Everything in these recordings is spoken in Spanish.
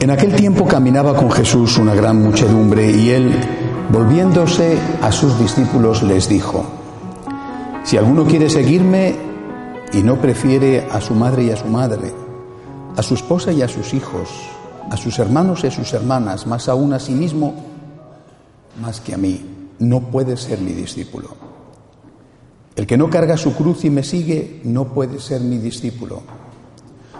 En aquel tiempo caminaba con Jesús una gran muchedumbre y él, volviéndose a sus discípulos, les dijo, si alguno quiere seguirme y no prefiere a su madre y a su madre, a su esposa y a sus hijos, a sus hermanos y a sus hermanas, más aún a sí mismo, más que a mí, no puede ser mi discípulo. El que no carga su cruz y me sigue no puede ser mi discípulo.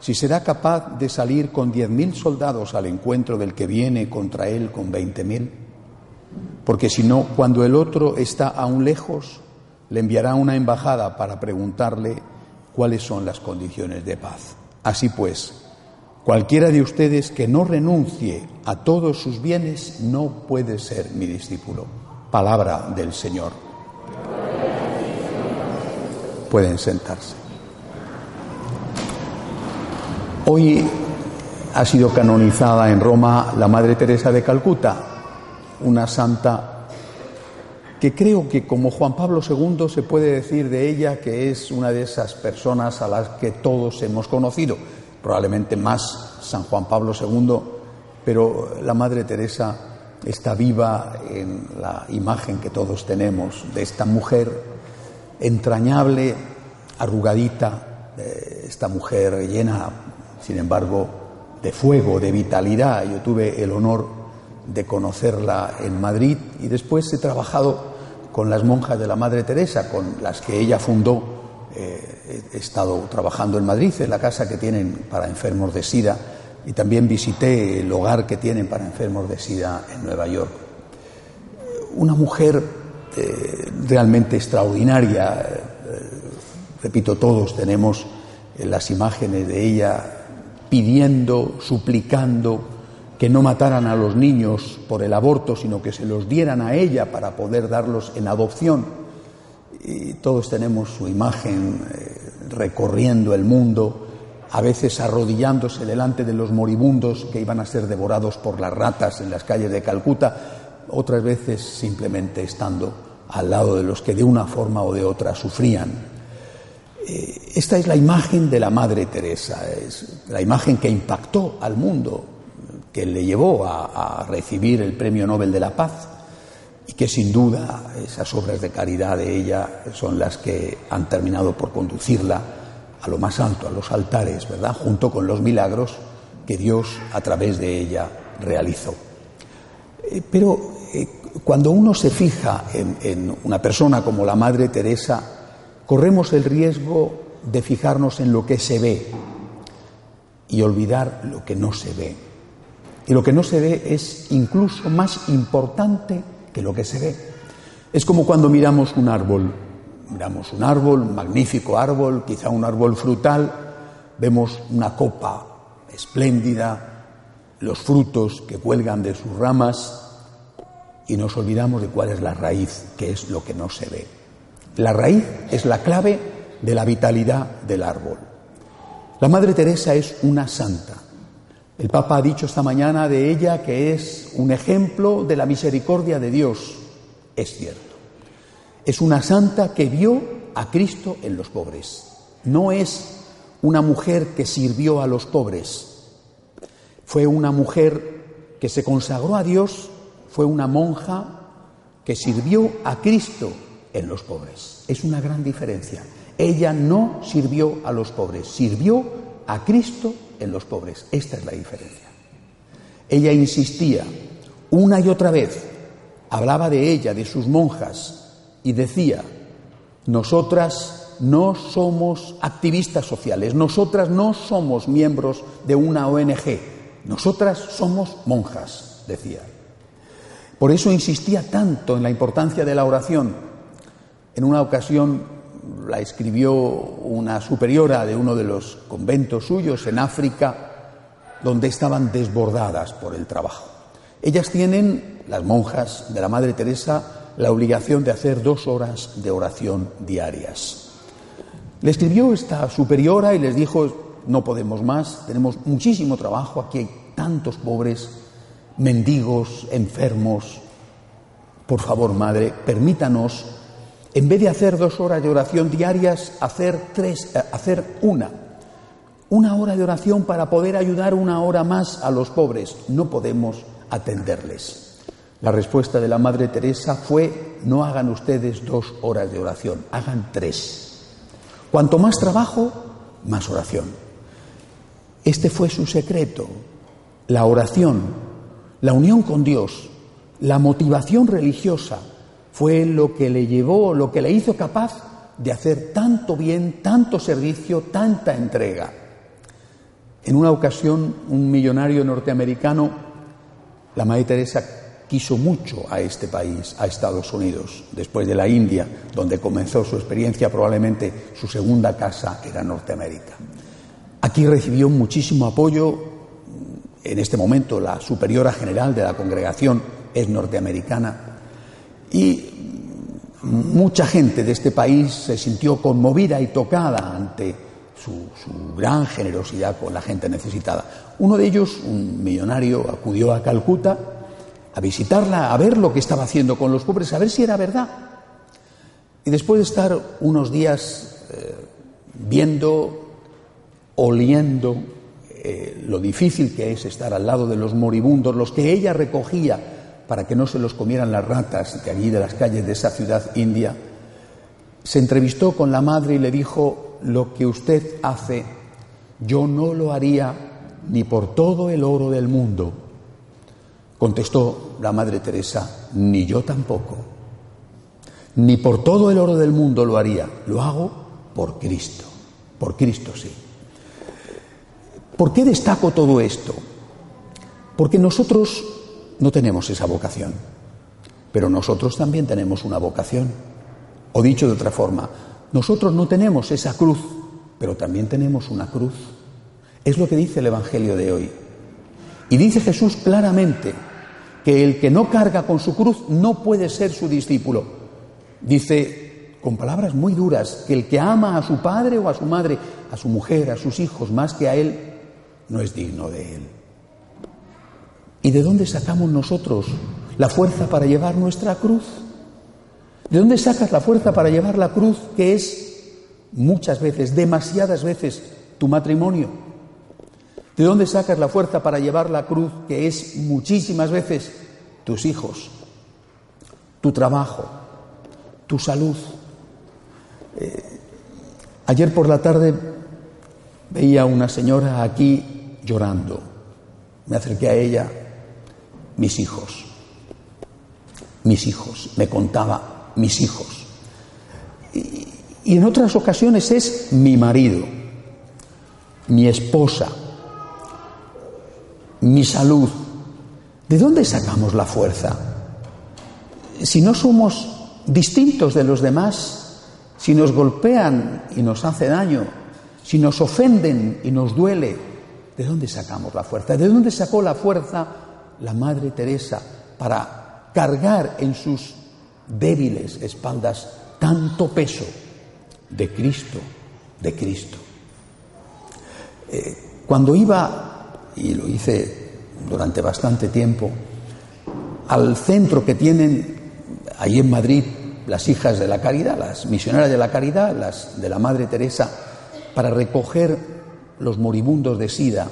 si será capaz de salir con diez mil soldados al encuentro del que viene contra él con veinte mil. Porque si no, cuando el otro está aún lejos, le enviará una embajada para preguntarle cuáles son las condiciones de paz. Así pues, cualquiera de ustedes que no renuncie a todos sus bienes no puede ser mi discípulo. Palabra del Señor. Pueden sentarse. Hoy ha sido canonizada en Roma la Madre Teresa de Calcuta, una santa que creo que como Juan Pablo II se puede decir de ella que es una de esas personas a las que todos hemos conocido, probablemente más San Juan Pablo II, pero la Madre Teresa está viva en la imagen que todos tenemos de esta mujer entrañable, arrugadita, eh, esta mujer llena sin embargo, de fuego, de vitalidad. Yo tuve el honor de conocerla en Madrid y después he trabajado con las monjas de la Madre Teresa, con las que ella fundó. Eh, he estado trabajando en Madrid, en la casa que tienen para enfermos de SIDA, y también visité el hogar que tienen para enfermos de SIDA en Nueva York. Una mujer eh, realmente extraordinaria. Eh, repito, todos tenemos las imágenes de ella pidiendo, suplicando que no mataran a los niños por el aborto, sino que se los dieran a ella para poder darlos en adopción. Y todos tenemos su imagen eh, recorriendo el mundo, a veces arrodillándose delante de los moribundos que iban a ser devorados por las ratas en las calles de Calcuta, otras veces simplemente estando al lado de los que de una forma o de otra sufrían esta es la imagen de la Madre Teresa, es la imagen que impactó al mundo, que le llevó a, recibir el Premio Nobel de la Paz y que sin duda esas obras de caridad de ella son las que han terminado por conducirla a lo más alto, a los altares, ¿verdad? Junto con los milagros que Dios a través de ella realizó. Eh, pero eh, cuando uno se fija en una persona como la Madre Teresa, corremos el riesgo de fijarnos en lo que se ve y olvidar lo que no se ve. Y lo que no se ve es incluso más importante que lo que se ve. Es como cuando miramos un árbol. Miramos un árbol, un magnífico árbol, quizá un árbol frutal, vemos una copa espléndida, los frutos que cuelgan de sus ramas y nos olvidamos de cuál es la raíz, que es lo que no se ve. La raíz es la clave de la vitalidad del árbol. La Madre Teresa es una santa. El Papa ha dicho esta mañana de ella que es un ejemplo de la misericordia de Dios. Es cierto. Es una santa que vio a Cristo en los pobres. No es una mujer que sirvió a los pobres. Fue una mujer que se consagró a Dios, fue una monja que sirvió a Cristo en los pobres. Es una gran diferencia. Ella no sirvió a los pobres, sirvió a Cristo en los pobres. Esta es la diferencia. Ella insistía una y otra vez, hablaba de ella, de sus monjas, y decía, nosotras no somos activistas sociales, nosotras no somos miembros de una ONG, nosotras somos monjas, decía. Por eso insistía tanto en la importancia de la oración. En una ocasión la escribió una superiora de uno de los conventos suyos en África, donde estaban desbordadas por el trabajo. Ellas tienen, las monjas de la Madre Teresa, la obligación de hacer dos horas de oración diarias. Le escribió esta superiora y les dijo, no podemos más, tenemos muchísimo trabajo, aquí hay tantos pobres, mendigos, enfermos. Por favor, Madre, permítanos, en vez de hacer dos horas de oración diarias, hacer tres, eh, hacer una. Una hora de oración para poder ayudar una hora más a los pobres. No podemos atenderles. La respuesta de la Madre Teresa fue, no hagan ustedes dos horas de oración, hagan tres. Cuanto más trabajo, más oración. Este fue su secreto, la oración, la unión con Dios, la motivación religiosa, fue lo que le llevó, lo que le hizo capaz de hacer tanto bien, tanto servicio, tanta entrega. En una ocasión, un millonario norteamericano la Madre Teresa quiso mucho a este país, a Estados Unidos, después de la India, donde comenzó su experiencia, probablemente su segunda casa era Norteamérica. Aquí recibió muchísimo apoyo, en este momento la superiora general de la congregación es norteamericana, y mucha gente de este país se sintió conmovida y tocada ante su, gran generosidad con la gente necesitada. Uno de ellos, un millonario, acudió a Calcuta a visitarla, a ver lo que estaba haciendo con los pobres, a ver si era verdad. Y después de estar unos días eh, viendo, oliendo eh, lo difícil que es estar al lado de los moribundos, los que ella recogía para que no se los comieran las ratas de allí de las calles de esa ciudad india, se entrevistó con la madre y le dijo, lo que usted hace, yo no lo haría ni por todo el oro del mundo. Contestó la Madre Teresa, ni yo tampoco. Ni por todo el oro del mundo lo haría, lo hago por Cristo, por Cristo sí. ¿Por qué destaco todo esto? Porque nosotros no tenemos esa vocación, pero nosotros también tenemos una vocación. O dicho de otra forma, nosotros no tenemos esa cruz, pero también tenemos una cruz. Es lo que dice el Evangelio de hoy. Y dice Jesús claramente que el que no carga con su cruz no puede ser su discípulo. Dice con palabras muy duras que el que ama a su padre o a su madre, a su mujer, a sus hijos más que a él, no es digno de él. ¿Y de dónde sacamos nosotros la fuerza para llevar nuestra cruz? ¿De dónde sacas la fuerza para llevar la cruz que es muchas veces, demasiadas veces, tu matrimonio? ¿De dónde sacas la fuerza para llevar la cruz que es muchísimas veces tus hijos, tu trabajo, tu salud? Eh, ayer por la tarde veía a una señora aquí llorando. Me acerqué a ella, mis hijos, mis hijos, me contaba mis hijos. Y, en otras ocasiones es mi marido, mi esposa, mi salud. ¿De dónde sacamos la fuerza? Si no somos distintos de los demás, si nos golpean y nos hace daño, si nos ofenden y nos duele, ¿de dónde sacamos la fuerza? ¿De dónde sacó la fuerza la Madre Teresa para cargar en sus débiles espaldas tanto peso de Cristo, de Cristo. Eh, cuando iba, y lo hice durante bastante tiempo, al centro que tienen ahí en Madrid las hijas de la caridad, las misioneras de la caridad, las de la Madre Teresa, para recoger los moribundos de SIDA,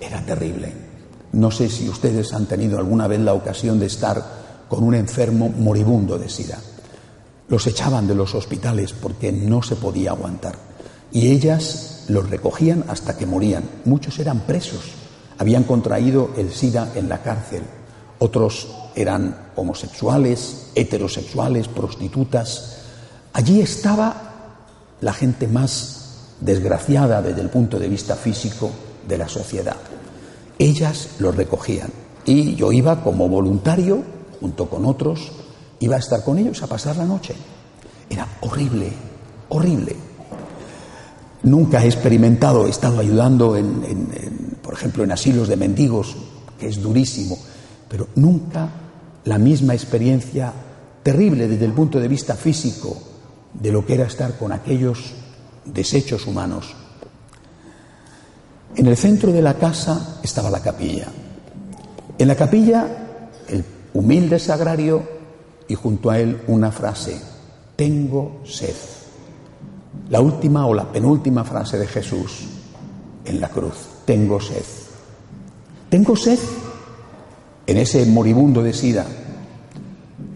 era terrible. No sé si ustedes han tenido alguna vez la ocasión de estar con un enfermo moribundo de SIDA. Los echaban de los hospitales porque no se podía aguantar. Y ellas los recogían hasta que morían. Muchos eran presos. habían contraído el SIDA en la cárcel, otros eran homosexuales, heterosexuales, prostitutas. Allí estaba la gente más desgraciada desde el punto de vista físico de la sociedad. Ellas los recogían y yo iba como voluntario, junto con otros, iba a estar con ellos a pasar la noche. Era horrible, horrible. Nunca he experimentado, he estado ayudando, por ejemplo, en asilos de mendigos, que es durísimo, pero nunca la misma experiencia terrible desde el punto de vista físico de lo que era estar con aquellos desechos humanos. En el centro de la casa estaba la capilla. En la capilla, el humilde sagrario y junto a él una frase, tengo sed. La última o la penúltima frase de Jesús en la cruz, tengo sed. Tengo sed en ese moribundo de sida.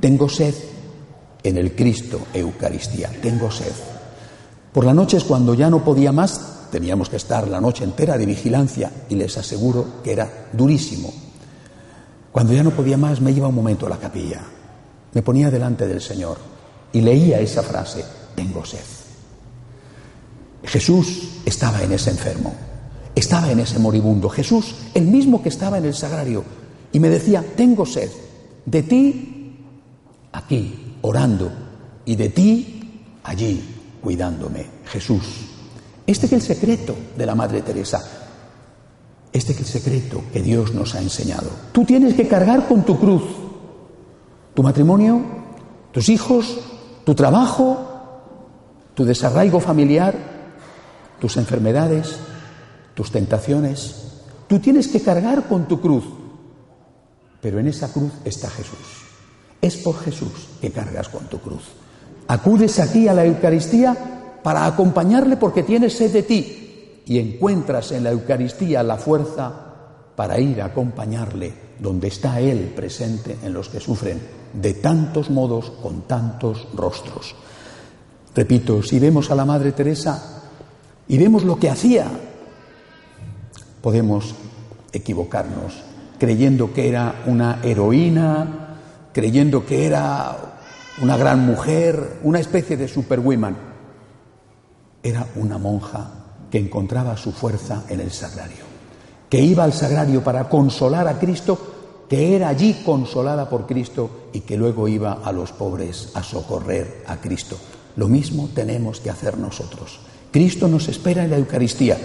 Tengo sed en el Cristo Eucaristía. Tengo sed. Por las noches cuando ya no podía más, teníamos que estar la noche entera de vigilancia y les aseguro que era durísimo. Cuando ya no podía más me iba un momento a la capilla, me ponía delante del Señor y leía esa frase, tengo sed. Jesús estaba en ese enfermo, estaba en ese moribundo. Jesús, el mismo que estaba en el sagrario, y me decía, tengo sed de ti aquí, orando, y de ti allí, cuidándome. Jesús. Este es el secreto de la Madre Teresa. Este es el secreto que Dios nos ha enseñado. Tú tienes que cargar con tu cruz tu matrimonio, tus hijos, tu trabajo, tu desarraigo familiar, tus enfermedades, tus tentaciones. Tú tienes que cargar con tu cruz. Pero en esa cruz está Jesús. Es por Jesús que cargas con tu cruz. Acudes aquí a la Eucaristía para acompañarle porque tienes sed de ti y encuentras en la Eucaristía la fuerza para ir a acompañarle donde está Él presente en los que sufren de tantos modos con tantos rostros. Repito, si vemos a la Madre Teresa y vemos lo que hacía, podemos equivocarnos creyendo que era una heroína, creyendo que era una gran mujer, una especie de superwoman. Era una monja que encontraba su fuerza en el sagrario, que iba al sagrario para consolar a Cristo, que era allí consolada por Cristo y que luego iba a los pobres a socorrer a Cristo. Lo mismo tenemos que hacer nosotros. Cristo nos espera en la Eucaristía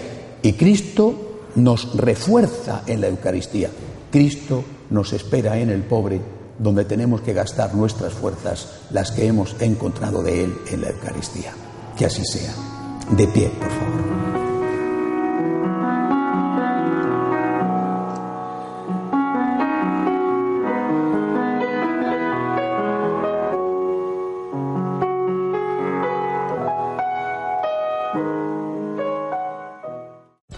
y Cristo nos refuerza en la Eucaristía. Cristo nos espera en el pobre, donde tenemos que gastar nuestras fuerzas, las que hemos encontrado de Él en la Eucaristía. Que así sea. De pie, por favor.